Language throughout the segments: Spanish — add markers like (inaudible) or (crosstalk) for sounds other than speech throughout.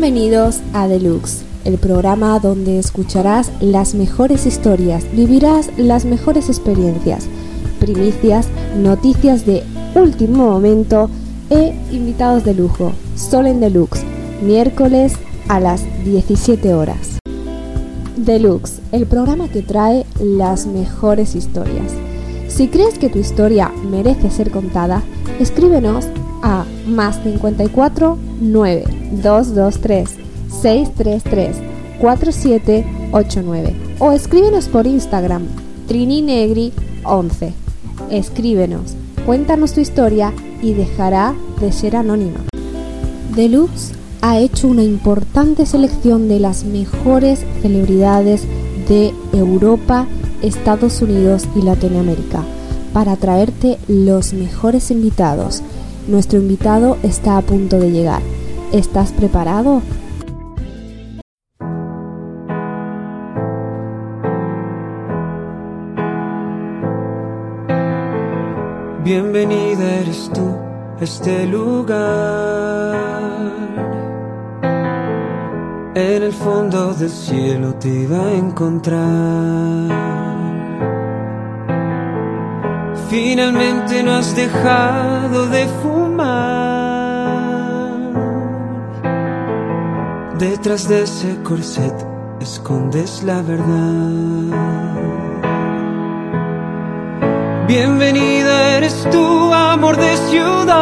Bienvenidos a Deluxe, el programa donde escucharás las mejores historias, vivirás las mejores experiencias, primicias, noticias de último momento e invitados de lujo. Solo en Deluxe, miércoles a las 17 horas. Deluxe, el programa que trae las mejores historias. Si crees que tu historia merece ser contada, escríbenos a más 54 9 223 633 4789 o escríbenos por Instagram trininegri 11. Escríbenos, cuéntanos tu historia y dejará de ser anónima. Deluxe ha hecho una importante selección de las mejores celebridades de Europa, Estados Unidos y Latinoamérica para traerte los mejores invitados. Nuestro invitado está a punto de llegar. ¿Estás preparado? Bienvenida eres tú a este lugar. En el fondo del cielo te iba a encontrar. Finalmente no has dejado de fumar. Detrás de ese corset escondes la verdad. Bienvenida eres tú, amor de ciudad.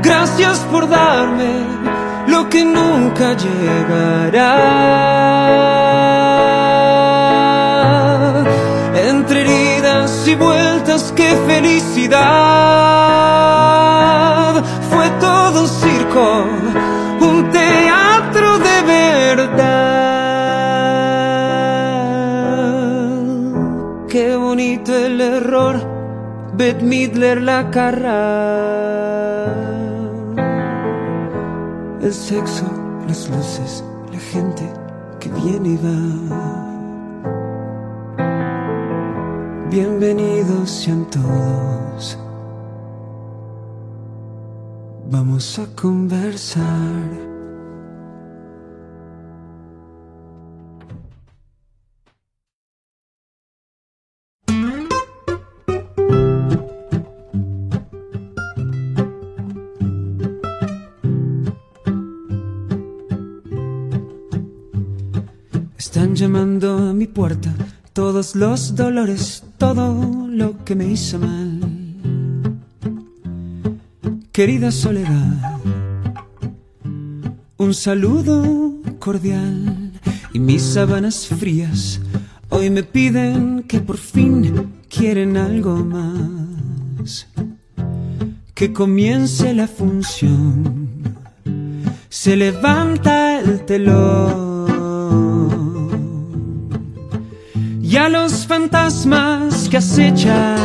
Gracias por darme lo que nunca llegará. Entre heridas y vueltas, qué felicidad. Fue todo un circo, Beth Midler la carra. El sexo, las luces, la gente que viene y va. Bienvenidos sean todos. Vamos a conversar. Están llamando a mi puerta todos los dolores, todo lo que me hizo mal. Querida soledad, un saludo cordial y mis sábanas frías hoy me piden que por fin quieren algo más. Que comience la función, se levanta el telón. Fantasmas que acechan.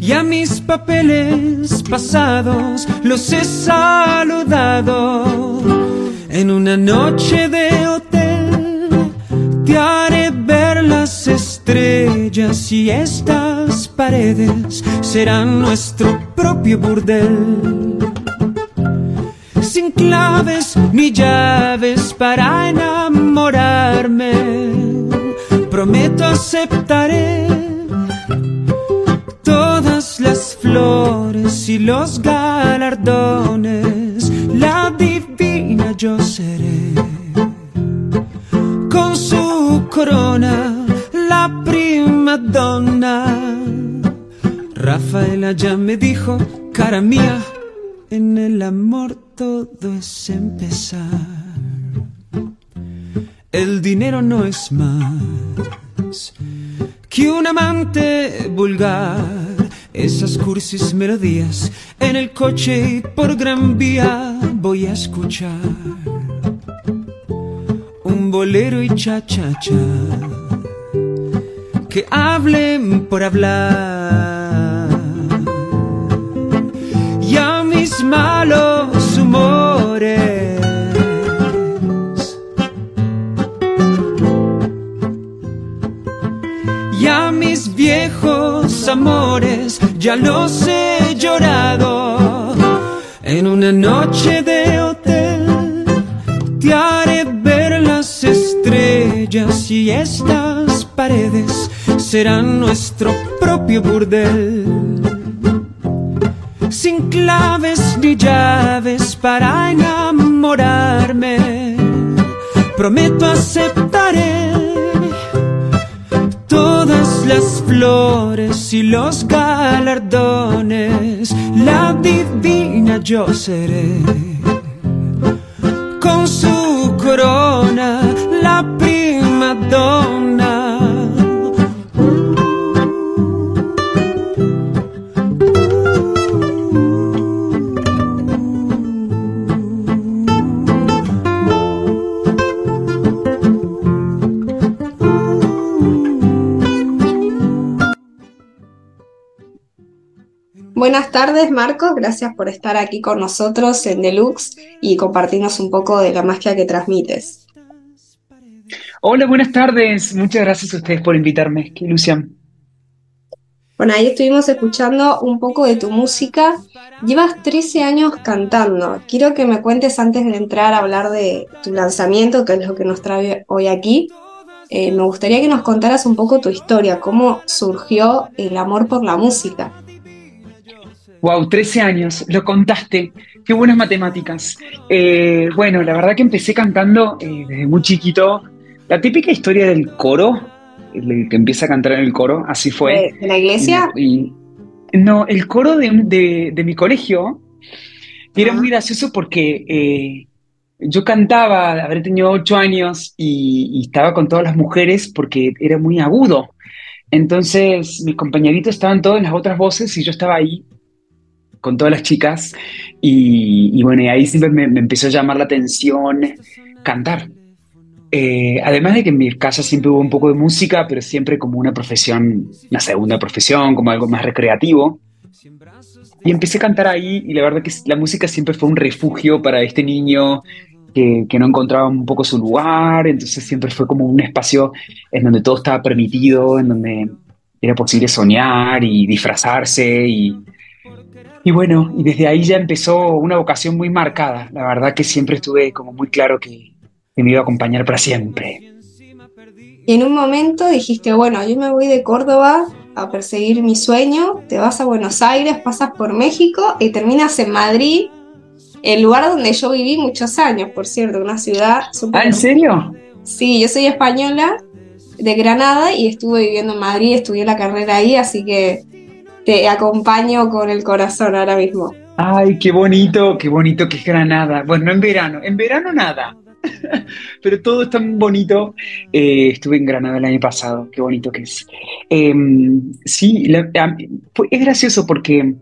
Y a mis papeles pasados los he saludado en una noche de hotel. Te haré ver las estrellas y estas paredes serán nuestro propio burdel claves ni llaves para enamorarme. Prometo aceptaré todas las flores y los galardones. La divina yo seré. Con su corona, la prima donna. Rafaela ya me dijo, cara mía, en el amor todo es empezar. El dinero no es más que un amante vulgar. Esas cursis melodías en el coche y por gran vía voy a escuchar. Un bolero y cha cha cha que hablen por hablar. Y a mis malos viejos amores ya los he llorado. En una noche de hotel te haré ver las estrellas y estas paredes serán nuestro propio burdel. Sin claves ni llaves para enamorarme, prometo aceptaré las flores y los galardones, la divina yo seré. Con su corona, la prima donna. Buenas tardes, Marcos. Gracias por estar aquí con nosotros en Deluxe y compartirnos un poco de la magia que transmites. Hola, buenas tardes. Muchas gracias a ustedes por invitarme. Qué ilusión. Bueno, ahí estuvimos escuchando un poco de tu música. Llevas 13 años cantando. Quiero que me cuentes antes de entrar a hablar de tu lanzamiento, que es lo que nos trae hoy aquí. Eh, me gustaría que nos contaras un poco tu historia, cómo surgió el amor por la música. Wow, 13 años, lo contaste. Qué buenas matemáticas. Eh, bueno, la verdad que empecé cantando eh, desde muy chiquito. La típica historia del coro, el que empieza a cantar en el coro, así fue. ¿De, la iglesia? Y, no, el coro de, mi colegio. Y era muy gracioso porque eh, yo cantaba, habré tenido 8 años y, y estaba con todas las mujeres porque era muy agudo. Entonces mis compañeritos estaban todos en las otras voces y yo estaba ahí con todas las chicas y, bueno, y ahí siempre me, empezó a llamar la atención cantar. Eh, además de que en mi casa siempre hubo un poco de música, pero siempre como una profesión, una segunda profesión, como algo más recreativo. Y empecé a cantar ahí y la verdad que la música siempre fue un refugio para este niño que, que, no encontraba un poco su lugar, entonces siempre fue como un espacio en donde todo estaba permitido, en donde era posible soñar y disfrazarse y, y bueno, y desde ahí ya empezó una vocación muy marcada. La verdad que siempre estuve como muy claro que, me iba a acompañar para siempre. Y en un momento dijiste, bueno, yo me voy de Córdoba a perseguir mi sueño, te vas a Buenos Aires, pasas por México y terminas en Madrid, el lugar donde yo viví muchos años, por cierto, una ciudad. ¿Ah, en serio? Sí, yo soy española de Granada y estuve viviendo en Madrid, estudié la carrera ahí, así que te acompaño con el corazón ahora mismo. Ay, qué bonito, qué bonito que es Granada. Bueno, en verano, en verano nada, (laughs) pero todo es tan bonito. Eh, estuve en Granada el año pasado, qué bonito que es. Em, sí, es gracioso porque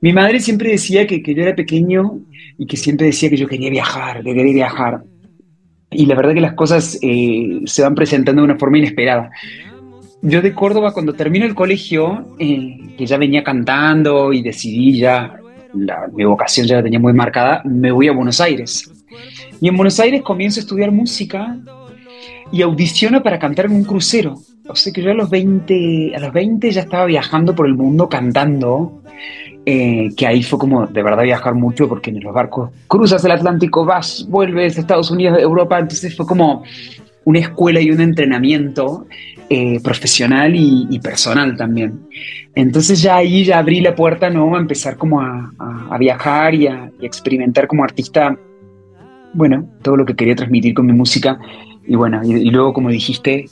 mi madre siempre decía que, que, yo era pequeño y que siempre decía que yo quería viajar, que quería viajar. Y la verdad que las cosas eh, se van presentando de una forma inesperada yo de Córdoba, cuando termino el colegio, eh, que ya venía cantando y decidí ya, mi vocación ya la tenía muy marcada, me voy a Buenos Aires. Y en Buenos Aires comienzo a estudiar música y audiciono para cantar en un crucero. O sea que yo a los 20, a los 20 ya estaba viajando por el mundo cantando, eh, que ahí fue como de verdad viajar mucho porque en los barcos cruzas el Atlántico, vas, vuelves a Estados Unidos, Europa, entonces fue como una escuela y un entrenamiento eh, profesional y, personal también. Entonces ya ahí ya abrí la puerta ¿no? a empezar como a, viajar y a, experimentar como artista, bueno, todo lo que quería transmitir con mi música. Y bueno, y, luego como dijiste,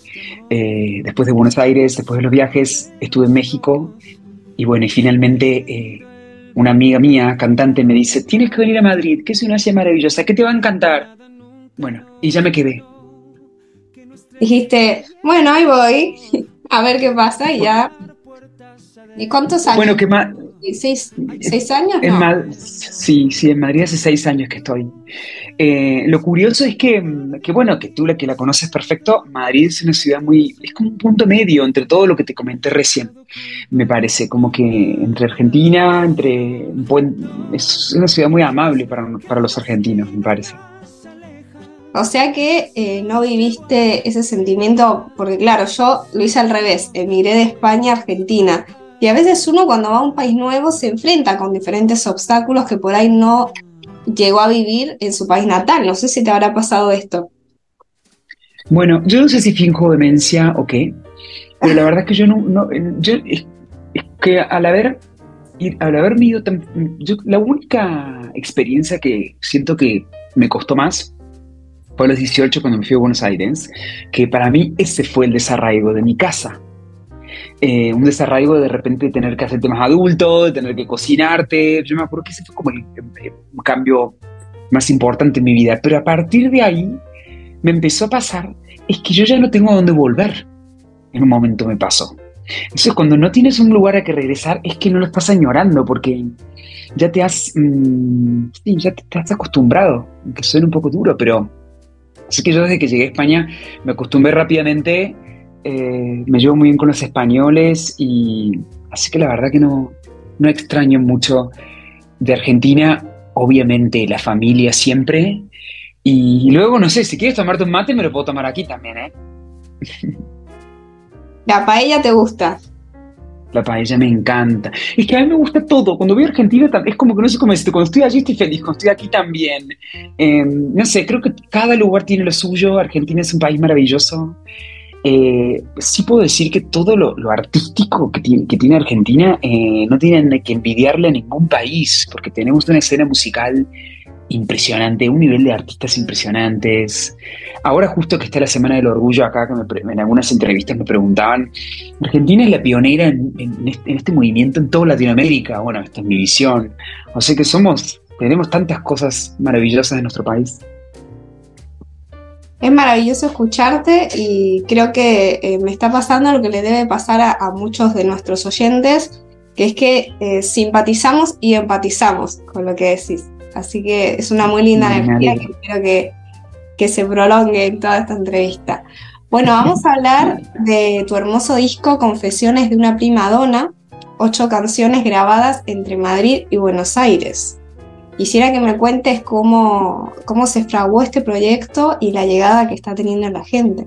eh, después de Buenos Aires, después de los viajes, estuve en México y bueno, y finalmente... Eh, una amiga mía, cantante, me dice, tienes que venir a Madrid, que es una ciudad maravillosa, que te va a encantar. Bueno, y ya me quedé dijiste, bueno, ahí voy, (laughs) a ver qué pasa y ya. ¿Y cuántos años? Bueno, que más... ¿Seis, seis años? sí, sí, en Madrid hace seis años que estoy. Eh, lo curioso es que, que, bueno, que tú la que la conoces perfecto, Madrid es una ciudad muy, es como un punto medio entre todo lo que te comenté recién, me parece, como que entre Argentina, entre, es una ciudad muy amable para, para los argentinos, me parece. O sea que eh, no viviste ese sentimiento, porque claro, yo lo hice al revés, emigré de España a Argentina. Y a veces uno cuando va a un país nuevo se enfrenta con diferentes obstáculos que por ahí no llegó a vivir en su país natal. No sé si te habrá pasado esto. Bueno, yo no sé si finjo demencia o qué, pero la verdad es que yo no, yo, es, que al haber, al haberme ido tan, yo, la única experiencia que siento que me costó más fue a los 18 cuando me fui a Buenos Aires, que para mí ese fue el desarraigo de mi casa. Eh, un desarraigo de de repente tener que hacerte más adulto, de tener que cocinarte. Yo me acuerdo que ese fue como el, cambio más importante en mi vida. Pero a partir de ahí me empezó a pasar es que yo ya no tengo a dónde volver. En un momento me pasó. Entonces, cuando no tienes un lugar a que regresar, es que no lo estás añorando porque ya te has, mm, sí, ya te, has acostumbrado, aunque suene un poco duro, pero así que yo desde que llegué a España me acostumbré rápidamente eh, me llevo muy bien con los españoles y así que la verdad que no, no extraño mucho de Argentina, obviamente la familia siempre. Y luego, no sé, si quieres tomarte un mate, me lo puedo tomar aquí también, ¿eh? ¿La paella te gusta? La paella me encanta. Es que a mí me gusta todo. Cuando voy a Argentina es como que no sé cómo decirte. Cuando estoy allí estoy feliz, cuando estoy aquí también. Em, no sé, creo que cada lugar tiene lo suyo. Argentina es un país maravilloso. Eh, sí puedo decir que todo lo, artístico que tiene, que tiene Argentina eh, no tienen que envidiarle a ningún país, porque tenemos una escena musical impresionante, un nivel de artistas impresionantes. Ahora justo que está la Semana del Orgullo acá, que en algunas entrevistas me preguntaban, Argentina es la pionera en, este, en, este, movimiento en toda Latinoamérica. Bueno, esta es mi visión. O sea que somos, tenemos tantas cosas maravillosas en nuestro país. Es maravilloso escucharte y creo que eh, me está pasando lo que le debe pasar a, muchos de nuestros oyentes, que es que eh, simpatizamos y empatizamos con lo que decís. Así que es una muy linda energía que espero que, que se prolongue en toda esta entrevista. Bueno, vamos a hablar de tu hermoso disco Confesiones de una prima donna, ocho canciones grabadas entre Madrid y Buenos Aires. Quisiera que me cuentes cómo, cómo se fraguó este proyecto y la llegada que está teniendo la gente.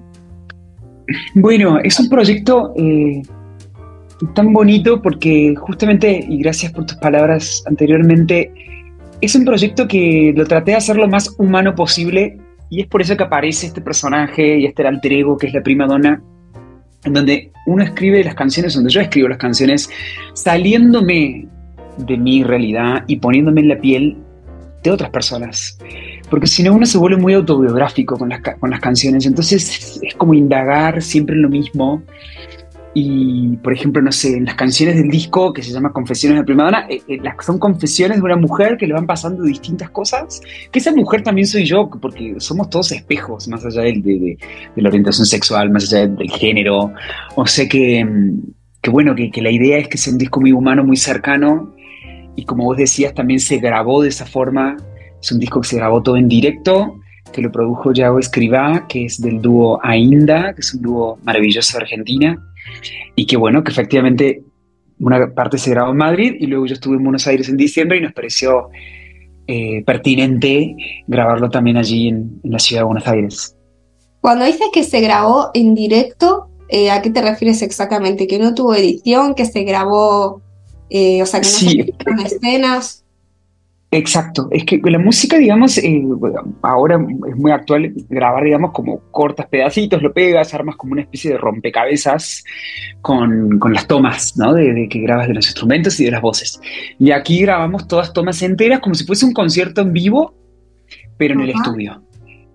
Bueno, es un proyecto eh, tan bonito porque justamente, y gracias por tus palabras anteriormente, es un proyecto que lo traté de hacer lo más humano posible y es por eso que aparece este personaje y este alter ego que es la prima donna, en donde uno escribe las canciones, donde yo escribo las canciones, saliéndome de mi realidad y poniéndome en la piel de otras personas. Porque si no, uno se vuelve muy autobiográfico con las, con las canciones. Entonces es como indagar siempre en lo mismo. Y, por ejemplo, no sé, en las canciones del disco que se llama Confesiones de Primadona, eh, eh, son confesiones de una mujer que le van pasando distintas cosas. Que esa mujer también soy yo, porque somos todos espejos, más allá de, de, de la orientación sexual, más allá del género. O sea que, mm, que bueno, que, que la idea es que sea un disco muy humano, muy cercano y como vos decías, también se grabó de esa forma. Es un disco que se grabó todo en directo, que lo produjo Yago Escribá, que es del dúo Ainda, que es un dúo maravilloso de Argentina, y que bueno, que efectivamente una parte se grabó en Madrid y luego yo estuve en Buenos Aires en diciembre y nos pareció eh, pertinente grabarlo también allí en, la ciudad de Buenos Aires. Cuando dices que se grabó en directo, eh, ¿a qué te refieres exactamente? ¿Que no tuvo edición? ¿Que se grabó eh, o sea, que no sí. se escenas. Exacto, es que la música, digamos, eh, ahora es muy actual grabar, digamos, como cortas pedacitos, lo pegas, armas como una especie de rompecabezas con, con las tomas, ¿no? De, que grabas de los instrumentos y de las voces. Y aquí grabamos todas tomas enteras como si fuese un concierto en vivo, pero en el estudio.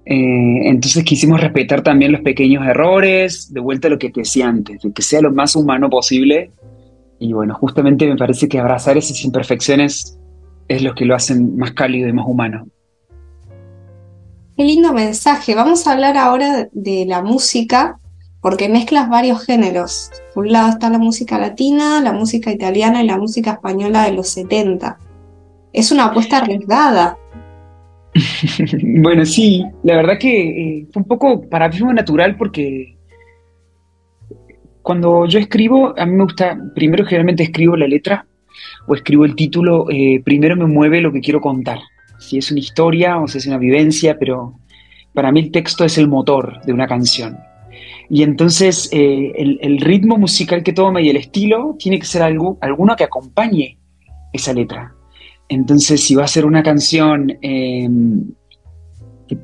Eh, entonces quisimos respetar también los pequeños errores, de vuelta a lo que te decía antes, de que sea lo más humano posible y bueno, justamente me parece que abrazar esas imperfecciones es lo que lo hacen más cálido y más humano. Qué lindo mensaje. Vamos a hablar ahora de la música, porque mezclas varios géneros. Por un lado está la música latina, la música italiana y la música española de los 70. Es una apuesta arriesgada. (laughs) bueno, sí, la verdad que eh, fue un poco para mí fue natural porque cuando yo escribo, a mí me gusta, primero generalmente escribo la letra o escribo el título, eh, primero me mueve lo que quiero contar. Si es una historia o si es una vivencia, pero para mí el texto es el motor de una canción. Y entonces eh, el, ritmo musical que toma y el estilo tiene que ser algo, alguno que acompañe esa letra. Entonces, si va a ser una canción em,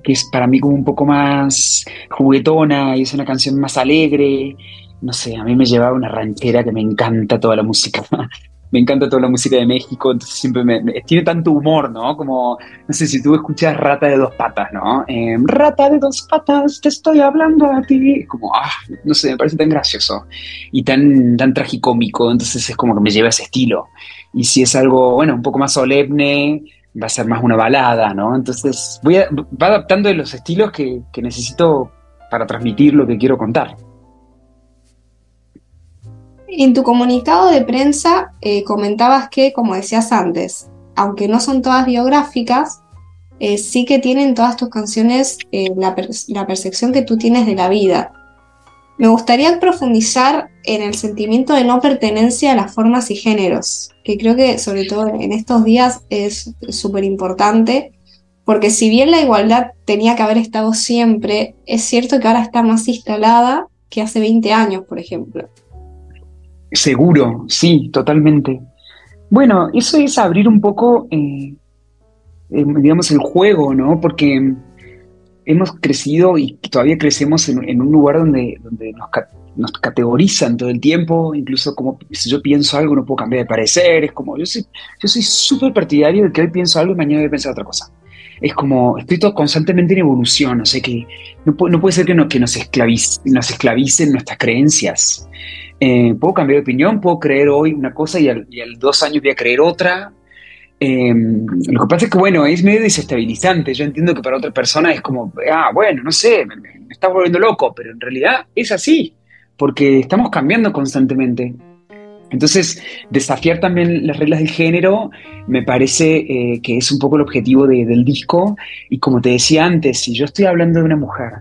que, es para mí como un poco más juguetona y es una canción más alegre, no sé, a mí me llevaba una ranchera que me encanta toda la música (laughs) me encanta toda la música de México, entonces siempre me, tiene tanto humor, ¿no? Como, no sé, si tú escuchas Rata de dos patas, ¿no? Em, Rata de dos patas, te estoy hablando a ti. Como, ah, no sé, me parece tan gracioso y tan, tan tragicómico, entonces es como que me lleva ese estilo. Y si es algo, bueno, un poco más solemne, va a ser más una balada, ¿no? Entonces voy va adaptando de los estilos que, que necesito para transmitir lo que quiero contar. En tu comunicado de prensa eh, comentabas que, como decías antes, aunque no son todas biográficas, eh, sí que tienen todas tus canciones eh, la, percepción que tú tienes de la vida. Me gustaría profundizar en el sentimiento de no pertenencia a las formas y géneros, que creo que sobre todo en estos días es súper importante, porque si bien la igualdad tenía que haber estado siempre, es cierto que ahora está más instalada que hace 20 años, por ejemplo. Seguro, sí, totalmente. Bueno, eso es abrir un poco, eh, eh, digamos, el juego, ¿no? Porque hemos crecido y todavía crecemos en, un lugar donde, donde nos, categorizan todo el tiempo, incluso como si yo pienso algo no puedo cambiar de parecer, es como, yo soy yo soy súper partidario de que hoy pienso algo y mañana voy a pensar otra cosa. Es como, estoy todo constantemente en evolución, o sea que no, no puede ser que, no, que nos, nos esclavicen nuestras creencias. Eh, puedo cambiar de opinión, puedo creer hoy una cosa y al, dos años voy a creer otra. Eh, lo que pasa es que, bueno, es medio desestabilizante. Yo entiendo que para otra persona es como, ah, bueno, no sé, me, me está volviendo loco, pero en realidad es así, porque estamos cambiando constantemente. Entonces, desafiar también las reglas del género me parece eh, que es un poco el objetivo del disco. Y como te decía antes, si yo estoy hablando de una mujer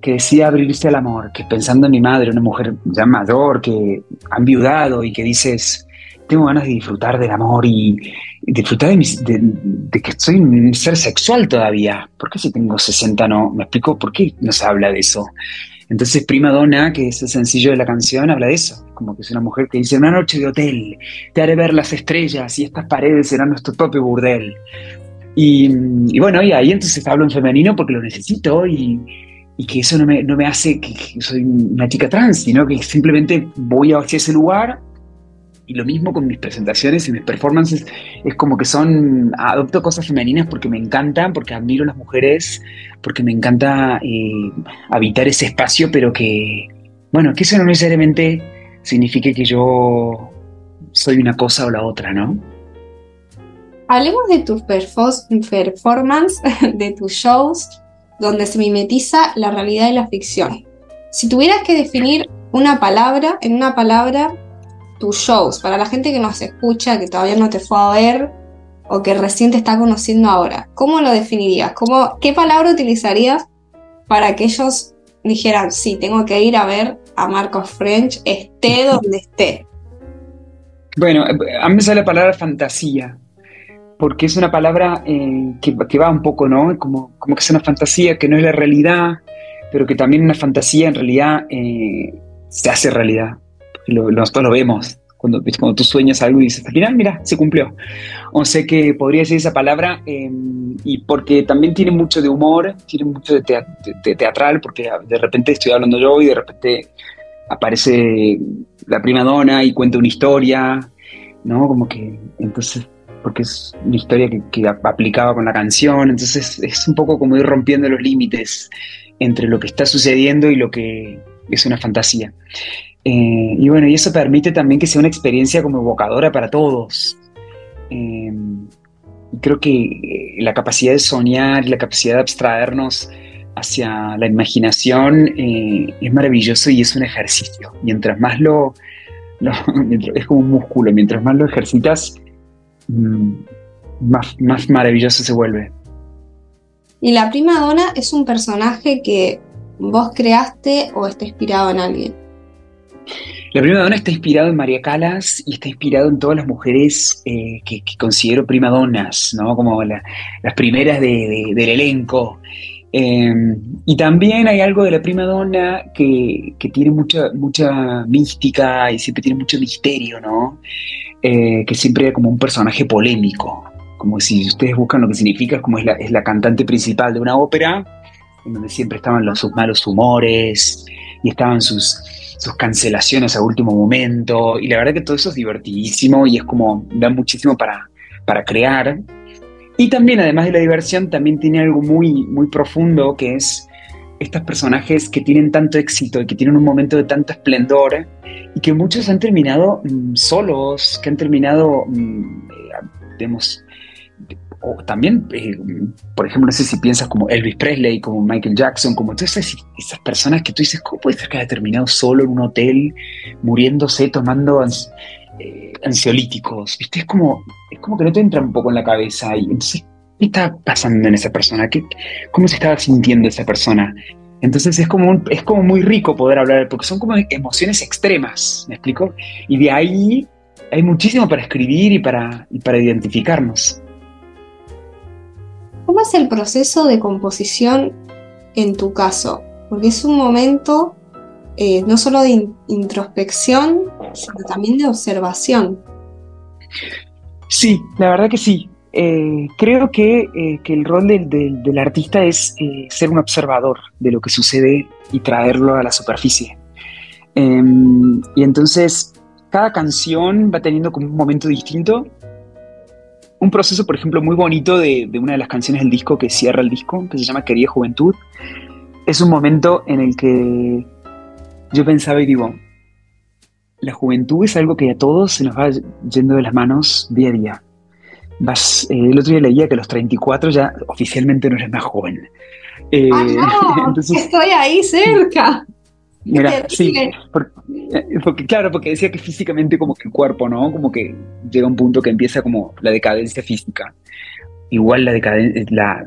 que decide abrirse al amor, que pensando en mi madre, una mujer ya mayor, que ha enviudado y que dices, tengo ganas de disfrutar del amor y, disfrutar de, de, que soy un ser sexual todavía. ¿Por qué si tengo 60 no? ¿Me explico por qué no se habla de eso? Entonces Prima Donna, que es el sencillo de la canción, habla de eso. Como que es una mujer que dice, una noche de hotel, te haré ver las estrellas y estas paredes serán nuestro propio burdel. Y, bueno, y ahí entonces hablo en femenino porque lo necesito y, que eso no me, no me hace que, que, soy una chica trans, sino que simplemente voy hacia ese lugar y lo mismo con mis presentaciones y mis performances, es como que son, adopto cosas femeninas porque me encantan, porque admiro a las mujeres, porque me encanta eh, habitar ese espacio, pero que, bueno, que eso no necesariamente signifique que yo soy una cosa o la otra, ¿no? Hablemos de tus performances, (laughs) de tus shows, donde se mimetiza la realidad y la ficción. Si tuvieras que definir una palabra, en una palabra, tus shows, para la gente que nos escucha, que todavía no te fue a ver o que recién te está conociendo ahora, ¿cómo lo definirías? ¿Cómo, ¿Qué palabra utilizarías para que ellos dijeran, sí, tengo que ir a ver a Marcos French, esté (laughs) donde esté? Bueno, a mí me sale la palabra fantasía, porque es una palabra eh, que, va un poco, ¿no? Como, como que es una fantasía que no es la realidad, pero que también una fantasía en realidad eh, se hace realidad nosotros lo vemos. Cuando, cuando tú sueñas algo y dices, al final, mira, se cumplió. O sea que podría decir esa palabra, em, y porque también tiene mucho de humor, tiene mucho de, teatral, porque de repente estoy hablando yo y de repente aparece la prima donna y cuenta una historia, ¿no? Como que, entonces, porque es una historia que, que aplicaba con la canción, entonces es un poco como ir rompiendo los límites entre lo que está sucediendo y lo que es una fantasía. Eh, y bueno, y eso permite también que sea una experiencia como evocadora para todos. Eh, creo que eh, la capacidad de soñar la capacidad de abstraernos hacia la imaginación es maravilloso y es un ejercicio. Mientras más lo, (laughs) es como un músculo, mientras más lo ejercitas, mm, más, más maravilloso se vuelve. Y la prima donna es un personaje que vos creaste o está inspirado en alguien. La prima donna está inspirado en María Calas y está inspirado en todas las mujeres eh, que, considero prima donnas, ¿no? Como las primeras del elenco. Em, y también hay algo de la prima donna que, que, tiene mucha, mucha mística y siempre tiene mucho misterio, ¿no? Eh, que siempre es como un personaje polémico, como si ustedes buscan lo que significa, como es la, es la cantante principal de una ópera, en donde siempre estaban los, sus malos humores y estaban sus, sus cancelaciones a último momento, y la verdad que todo eso es divertidísimo y es como, da muchísimo para, para crear. Y también, además de la diversión, también tiene algo muy, muy profundo que es estos personajes que tienen tanto éxito y que tienen un momento de tanto esplendor y que muchos han terminado mm, solos, que han terminado, mm, eh, o también, eh, por ejemplo, no sé si piensas como Elvis Presley, como Michael Jackson, como todas esas, esas personas que tú dices, ¿cómo puede ser que haya terminado solo en un hotel, muriéndose, tomando eh, ansiolíticos, ¿viste? Es como, es como que no te entra un poco en la cabeza. Y entonces, ¿qué está pasando en esa persona? ¿Qué, ¿Cómo se estaba sintiendo esa persona? Entonces es como, es como muy rico poder hablar, porque son como emociones extremas, ¿me explico? Y de ahí hay muchísimo para escribir y para, y para identificarnos. ¿Cómo es el proceso de composición en tu caso? Porque es un momento eh, no solo de introspección, sino también de observación. Sí, la verdad que sí. Eh, creo que, eh, que, el rol del, del, artista es ser un observador de lo que sucede y traerlo a la superficie. Em, y entonces, cada canción va teniendo como un momento distinto. Un proceso, por ejemplo, muy bonito de, de una de las canciones del disco que cierra el disco, que se llama Querida Juventud, es un momento en el que yo pensaba y digo, la juventud es algo que a todos se nos va yendo de las manos día a día. Vas, eh, el otro día leía que a los 34 ya oficialmente no eres más joven. Eh, no, (laughs) estoy ahí cerca. Mira, sí, eh, porque, claro, porque decía que físicamente como que el cuerpo, ¿no? Como que llega un punto que empieza como la decadencia física. Igual la decadencia, la,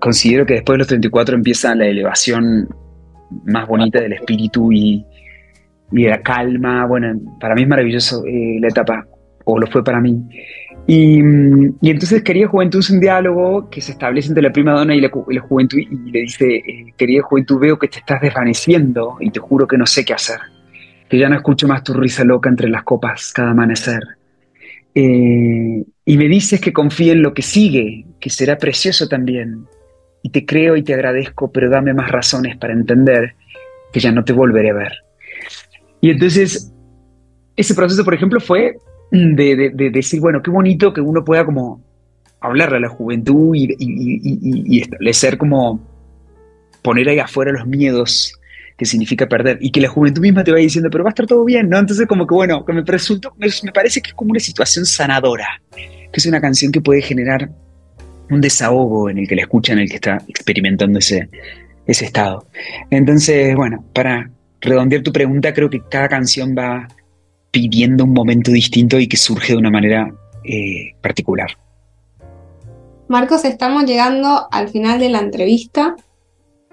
considero que después de los 34 empieza la elevación más bonita del espíritu y, y la calma. Bueno, para mí es maravilloso eh, la etapa, o lo fue para mí. Y, entonces Querida Juventud es un diálogo que se establece entre la prima donna y la, juventud y le dice, eh, querida juventud, veo que te estás desvaneciendo y te juro que no sé qué hacer, que ya no escucho más tu risa loca entre las copas cada amanecer. Eh, y me dices que confíe en lo que sigue, que será precioso también, y te creo y te agradezco, pero dame más razones para entender que ya no te volveré a ver. Y entonces, ese proceso, por ejemplo, fue de, decir, bueno, qué bonito que uno pueda como hablarle a la juventud y, establecer como poner ahí afuera los miedos que significa perder y que la juventud misma te vaya diciendo, pero va a estar todo bien, ¿no? Entonces como que bueno, que me, resultó, me, parece que es como una situación sanadora, que es una canción que puede generar un desahogo en el que la escucha, en el que está experimentando ese estado. Entonces, bueno, para redondear tu pregunta, creo que cada canción va pidiendo un momento distinto y que surge de una manera eh, particular. Marcos, estamos llegando al final de la entrevista,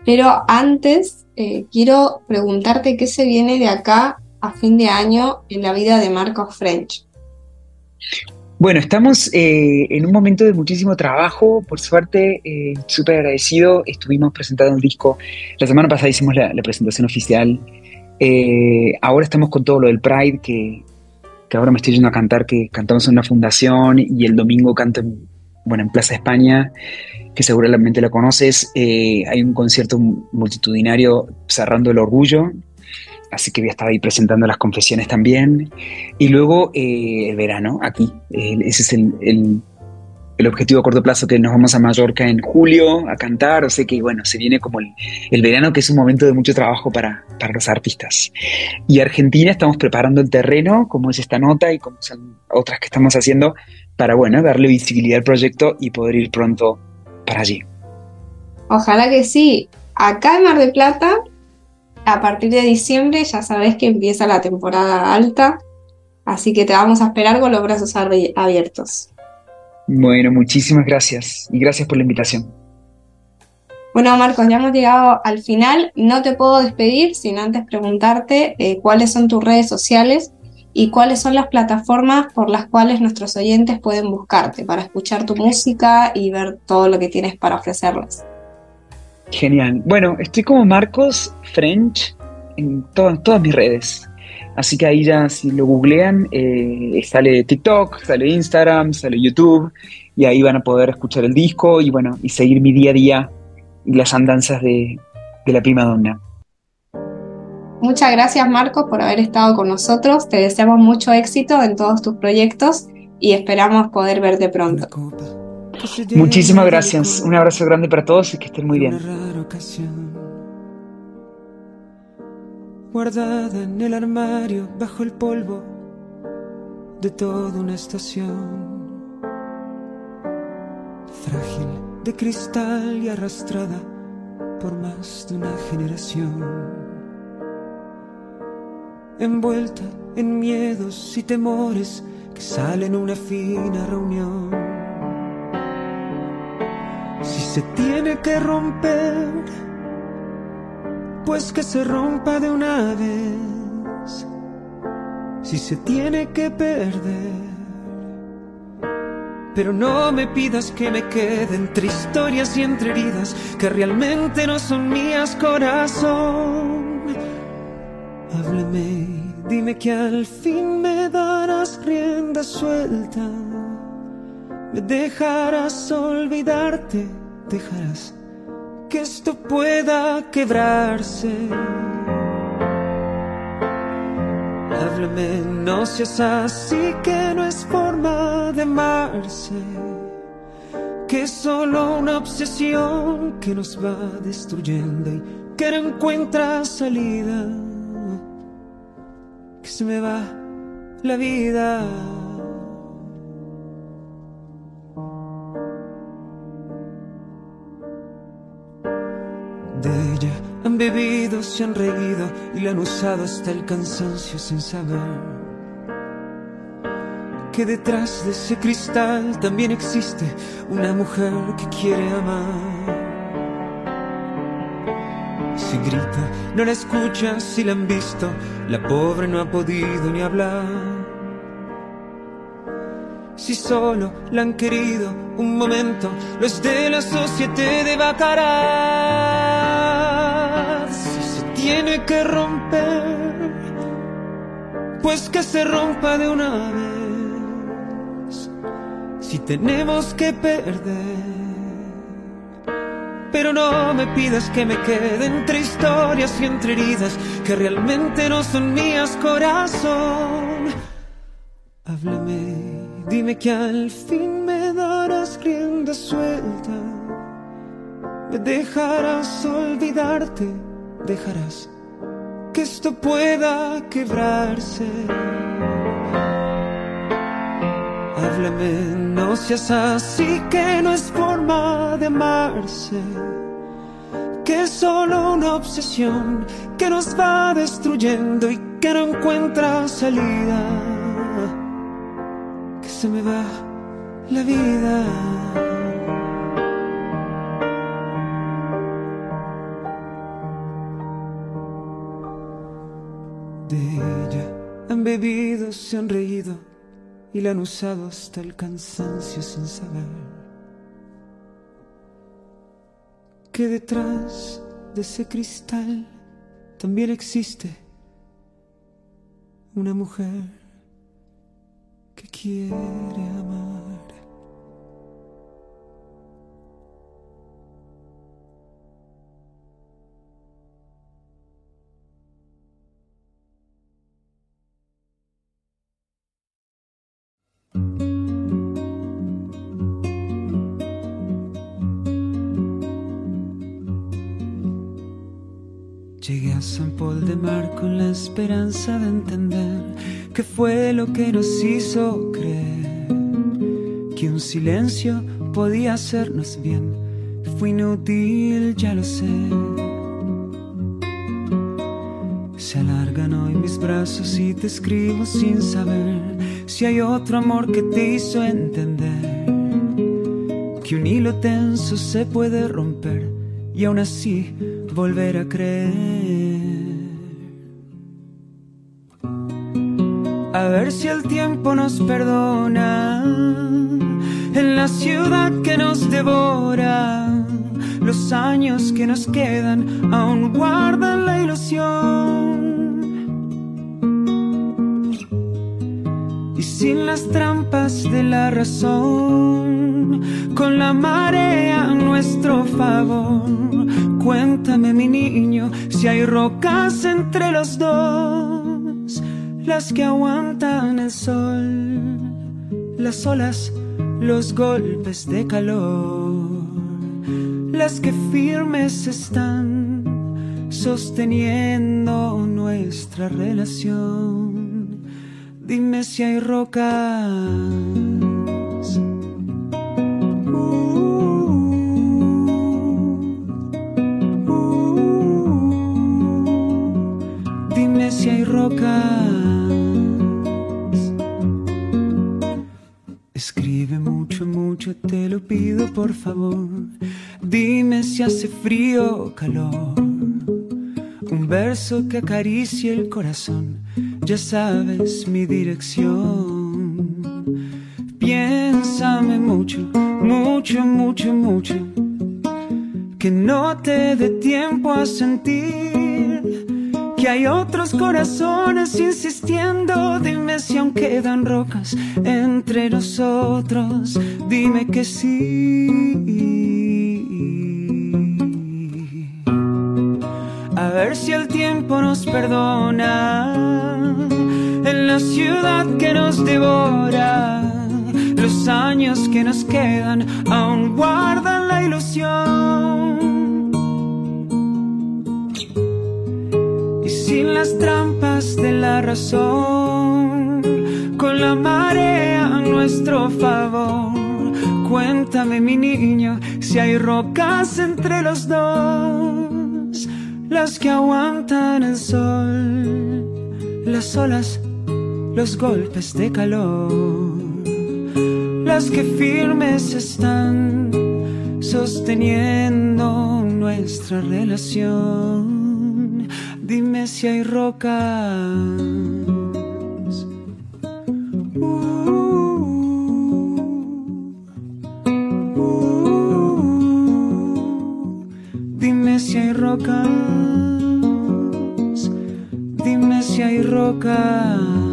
pero antes eh, quiero preguntarte qué se viene de acá a fin de año en la vida de Marcos French. Bueno, estamos eh, en un momento de muchísimo trabajo, por suerte, eh, súper agradecido. Estuvimos presentando el disco, la semana pasada hicimos la, presentación oficial. Eh, ahora estamos con todo lo del Pride, que, ahora me estoy yendo a cantar, que cantamos en una fundación y el domingo canto en, bueno, en Plaza España, que seguramente la conoces. hay un concierto multitudinario cerrando el orgullo, así que voy a estar ahí presentando las confesiones también. Y luego eh, el verano, aquí. ese es el, objetivo a corto plazo, que nos vamos a Mallorca en julio a cantar. O sea que, bueno, se viene como el, verano, que es un momento de mucho trabajo para, para, los artistas. Y Argentina estamos preparando el terreno, como es esta nota y como son otras que estamos haciendo, para, bueno, darle visibilidad al proyecto y poder ir pronto para allí. Ojalá que sí. Acá en Mar del Plata a partir de diciembre ya sabes que empieza la temporada alta, así que te vamos a esperar con los brazos abiertos. Bueno, muchísimas gracias y gracias por la invitación. Bueno, Marcos, ya hemos llegado al final. No te puedo despedir sin antes preguntarte eh, cuáles son tus redes sociales y cuáles son las plataformas por las cuales nuestros oyentes pueden buscarte para escuchar tu música y ver todo lo que tienes para ofrecerles. Genial. Bueno, estoy como Marcos French en, todas mis redes. Así que ahí ya si lo googlean, eh, sale TikTok, sale Instagram, sale YouTube, y ahí van a poder escuchar el disco y bueno, y seguir mi día a día y las andanzas de, de la prima donna. Muchas gracias Marcos por haber estado con nosotros. Te deseamos mucho éxito en todos tus proyectos y esperamos poder verte pronto. Muchísimas gracias. Un abrazo grande para todos y que estén muy bien. Guardada en el armario bajo el polvo de toda una estación. Frágil de cristal y arrastrada por más de una generación envuelta en miedos y temores que salen una fina reunión. Si se tiene que romper, pues que se rompa de una vez. Si se tiene que perder, pero no me pidas que me quede entre historias y entre heridas que realmente no son mías, corazón. Háblame, dime que al fin me darás rienda suelta. Me dejarás olvidarte, dejarás que esto pueda quebrarse. Háblame, no seas así que no es forma de amarse. Que es solo una obsesión que nos va destruyendo y que no encuentra salida que se me va la vida. Han bebido, se han reído y la han usado hasta el cansancio sin saber que detrás de ese cristal también existe una mujer que quiere amar. Si grita, no la escuchas, si la han visto, la pobre no ha podido ni hablar. Si solo la han querido un momento, los de la sociedad de Bacarat. Tiene que romper, pues que se rompa de una vez. Si tenemos que perder pero no me pidas que me quede entre historias y entre heridas que realmente no son mías, corazón. Háblame, dime que al fin me darás rienda suelta. Me dejarás olvidarte, dejarás que esto pueda quebrarse. Háblame, no seas así, que no es forma de amarse, que es solo una obsesión que nos va destruyendo y que no encuentra salida, que se me va la vida. Han bebido, se han reído y la han usado hasta el cansancio sin saber que detrás de ese cristal también existe una mujer que quiere amar. Llegué a San Paul de Mar con la esperanza de entender qué fue lo que nos hizo creer que un silencio podía hacernos bien. Fue inútil, ya lo sé. Se alargan hoy mis brazos y te escribo sin saber si hay otro amor que te hizo entender que un hilo tenso se puede romper y aún así volver a creer. Ver si el tiempo nos perdona en la ciudad que nos devora los años que nos quedan aún guardan la ilusión. Y sin las trampas de la razón, con la marea a nuestro favor, cuéntame mi niño si hay rocas entre los dos, las que aguantan el sol, las olas, los golpes de calor las que firmes están sosteniendo nuestra relación. Dime si hay rocas. Uh, uh, dime si hay rocas. Por favor Dime si hace frío o calor. Un verso que acaricie el corazón, ya sabes mi dirección. Piénsame mucho, mucho, mucho, mucho. Que no te dé tiempo a sentir que hay otros corazones insistiendo. Dime si aún quedan rocas entre nosotros. Dime que sí. a ver si el tiempo nos perdona en la ciudad que nos devora. Los años que nos quedan aún guardan la ilusión. Las trampas de la razón, con la marea a nuestro favor, cuéntame mi niño si hay rocas entre los dos las que aguantan el sol, las olas, los golpes de calor, las que firmes están sosteniendo nuestra relación. Dime si hay rocas. Uh, uh, uh, dime si hay rocas. hay rocas.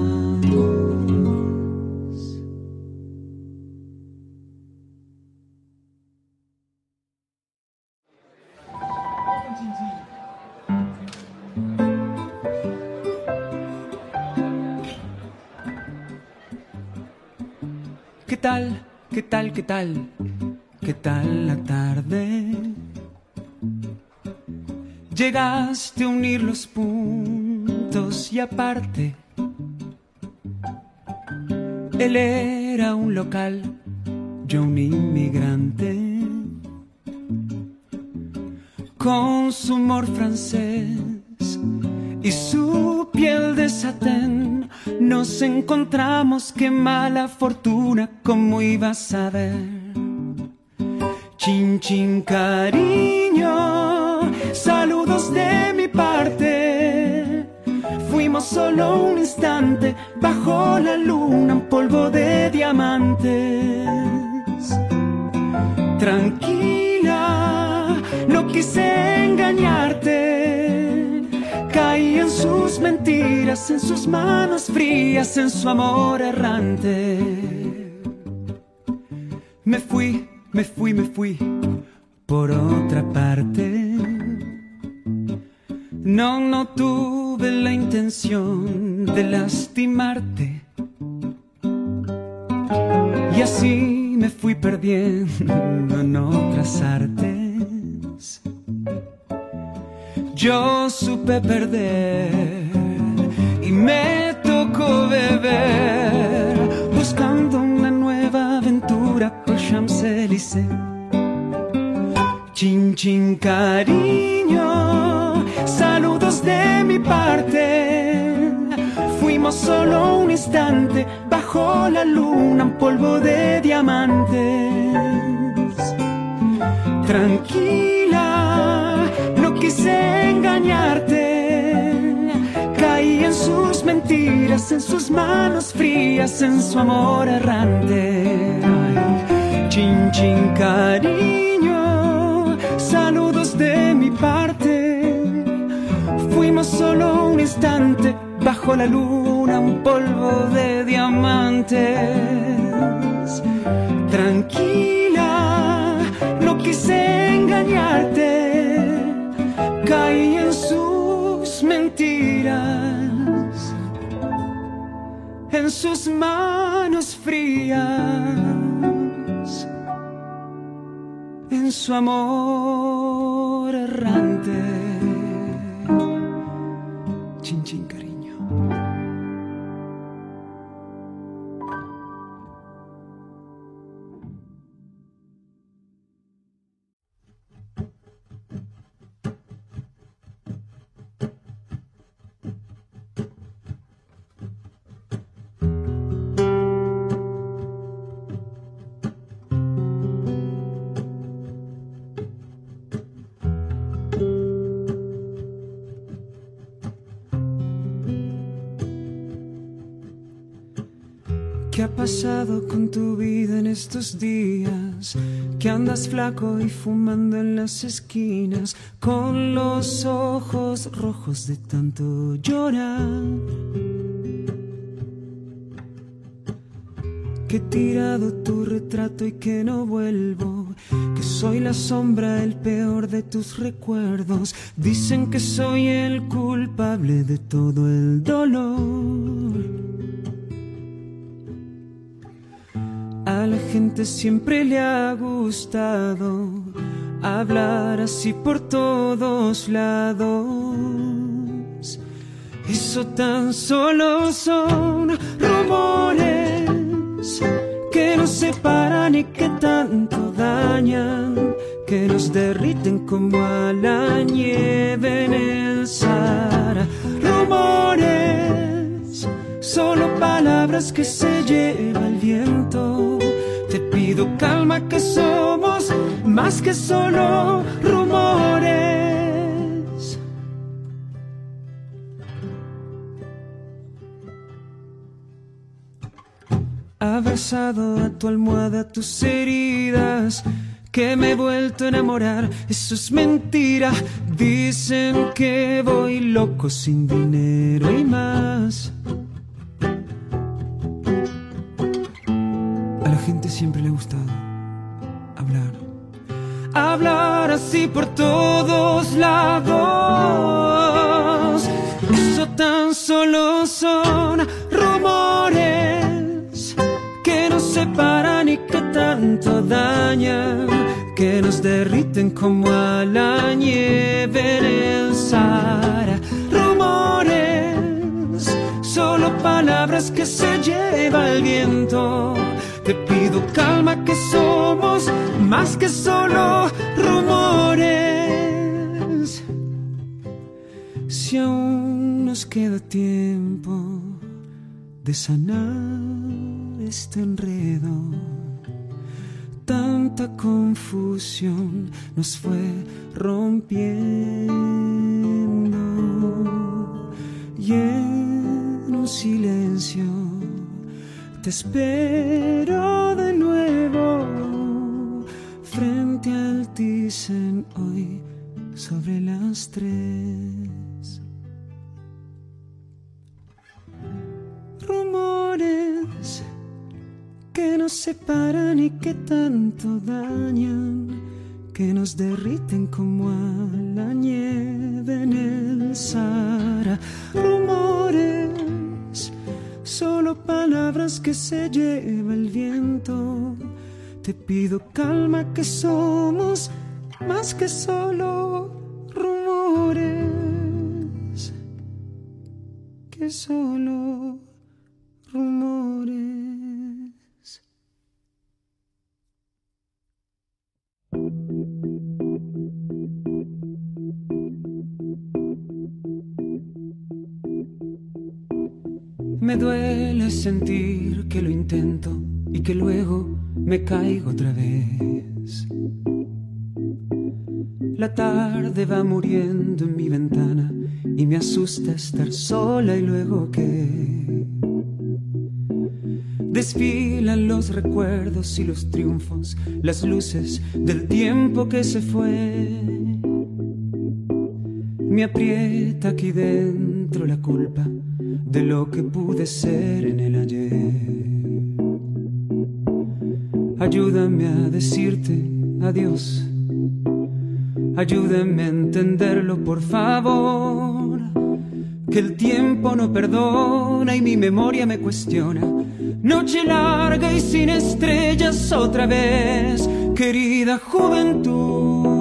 Tal? ¿Qué tal? ¿Qué tal? ¿Qué tal la tarde? Llegaste a unir los puntos y aparte. Él era un local, yo un inmigrante. Con su humor francés y su piel de satén, nos encontramos. Qué mala fortuna, como ibas a ver. Chin, chin, cariño, saludos de mi parte Fuimos solo un instante bajo la luna, un polvo de diamantes. Tranquila, no quise engañarte. En sus mentiras, en sus manos frías, en su amor errante. Me fui, me fui, me fui por otra parte no, no tuve la intención de lastimarte. Y así me fui perdiendo en otras artes. Yo supe perder y me tocó beber, buscando una nueva aventura por Champs-Élysées. Chin, chin, cariño saludos de mi parte. Fuimos solo un instante bajo la luna, un polvo de diamantes. Tranquila, Engañarte, Caí en sus mentiras, en sus manos frías, en su amor errante. Chin, chin, cariño, saludos de mi parte. Fuimos solo un instante, bajo la luna un polvo de diamantes. Tranquila, no quise engañarte caí en sus mentiras, en sus manos frías. en su amor errante. Pasado con tu vida en estos días? Que andas flaco y fumando en las esquinas con los ojos rojos de tanto llorar. Que he tirado tu retrato y que no vuelvo. Que soy la sombra, el peor de tus recuerdos. Dicen que soy el culpable de todo el dolor. Siempre le ha gustado hablar así por todos lados. Eso tan solo son rumores que no separan y que tanto dañan, que nos derriten como a la nieve en el Sahara. Rumores, solo palabras que se lleva el viento. Te pido calma que somos más que solo rumores. Abrazado a tu almohada, tus heridas, que me he vuelto a enamorar, eso es mentira. Dicen que voy loco sin dinero y más. Siempre le ha gustado hablar. Hablar así por todos lados. Eso tan solo son rumores que nos separan y que tanto dañan, que nos derriten como a la nieve en el Sahara. Rumores, solo palabras que se lleva el viento. Te pido calma que somos más que solo rumores. Si aún nos queda tiempo de sanar este enredo, tanta confusión nos fue rompiendo y en un silencio te espero separan y que tanto dañan, que nos derriten como a la nieve en el Sahara. Rumores solo palabras que se lleva el viento. Te pido calma que somos más que solo rumores, que solo sentir que lo intento y que luego me caigo otra vez. La tarde va muriendo en mi ventana y me asusta estar sola y luego que desfilan los recuerdos y los triunfos, las luces del tiempo que se fue. Me aprieta aquí dentro la culpa de lo que pude ser en el ayer. Ayúdame a decirte adiós. Ayúdame a entenderlo, por favor. Que el tiempo no perdona y mi memoria me cuestiona. Noche larga y sin estrellas otra vez, querida juventud.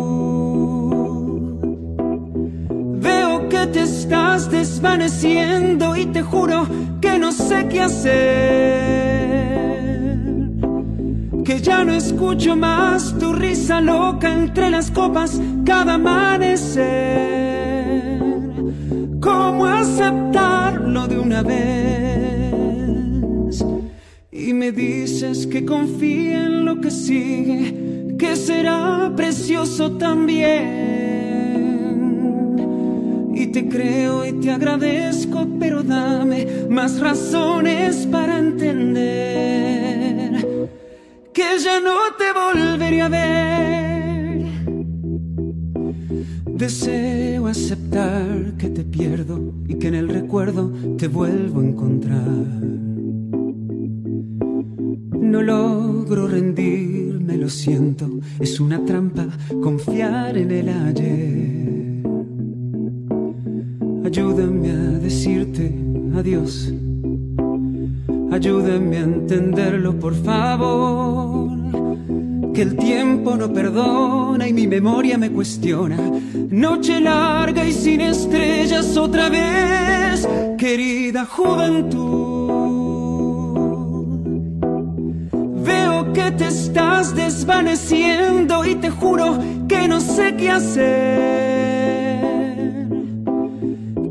Te estás desvaneciendo y te juro que no sé qué hacer. Que ya no escucho más tu risa loca entre las copas cada amanecer. ¿Cómo aceptarlo de una vez? Y me dices que confíe en lo que sigue, que será precioso también te creo y te agradezco, pero dame más razones para entender que ya no te volveré a ver. Deseo aceptar que te pierdo y que en el recuerdo te vuelvo a encontrar. No logro rendirme, lo siento, es una trampa confiar en el ayer. Ayúdame a decirte adiós. Ayúdame a entenderlo, por favor. Que el tiempo no perdona y mi memoria me cuestiona. Noche larga y sin estrellas otra vez, querida juventud. Veo que te estás desvaneciendo y te juro que no sé qué hacer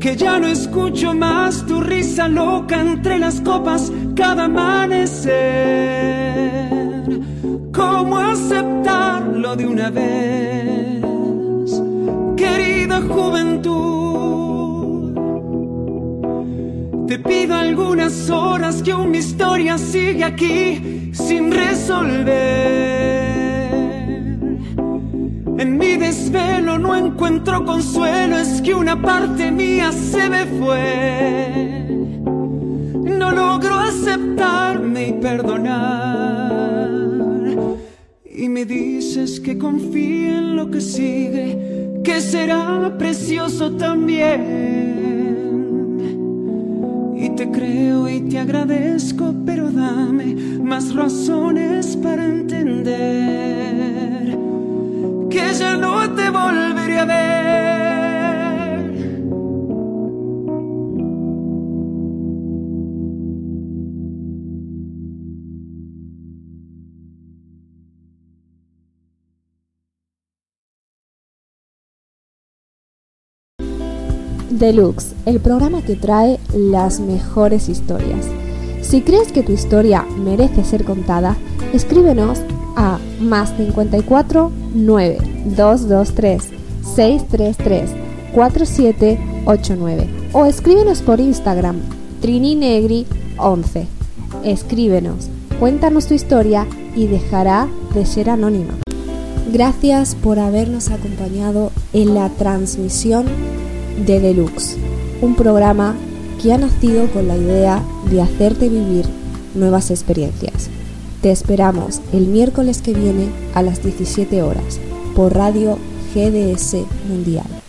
que ya no escucho más tu risa loca entre las copas cada amanecer. ¿Cómo aceptarlo de una vez, querida juventud? Te pido algunas horas que mi historia sigue aquí sin resolver. En mi desvelo no encuentro consuelo, es que una parte mía se me fue. No logro aceptarme y perdonar. Y me dices que confíe en lo que sigue, que será precioso también. Y te creo y te agradezco, pero dame más razones para entender ya no te volveré a ver. Deluxe, el programa que trae las mejores historias. Si crees que tu historia merece ser contada, escríbenos a más 54 9 223 633 4789 o escríbenos por Instagram trininegri 11. Escríbenos, cuéntanos tu historia y dejará de ser anónima. Gracias por habernos acompañado en la transmisión de Deluxe, un programa que ha nacido con la idea de hacerte vivir nuevas experiencias. Te esperamos el miércoles que viene a las 17 horas por Radio GDS Mundial.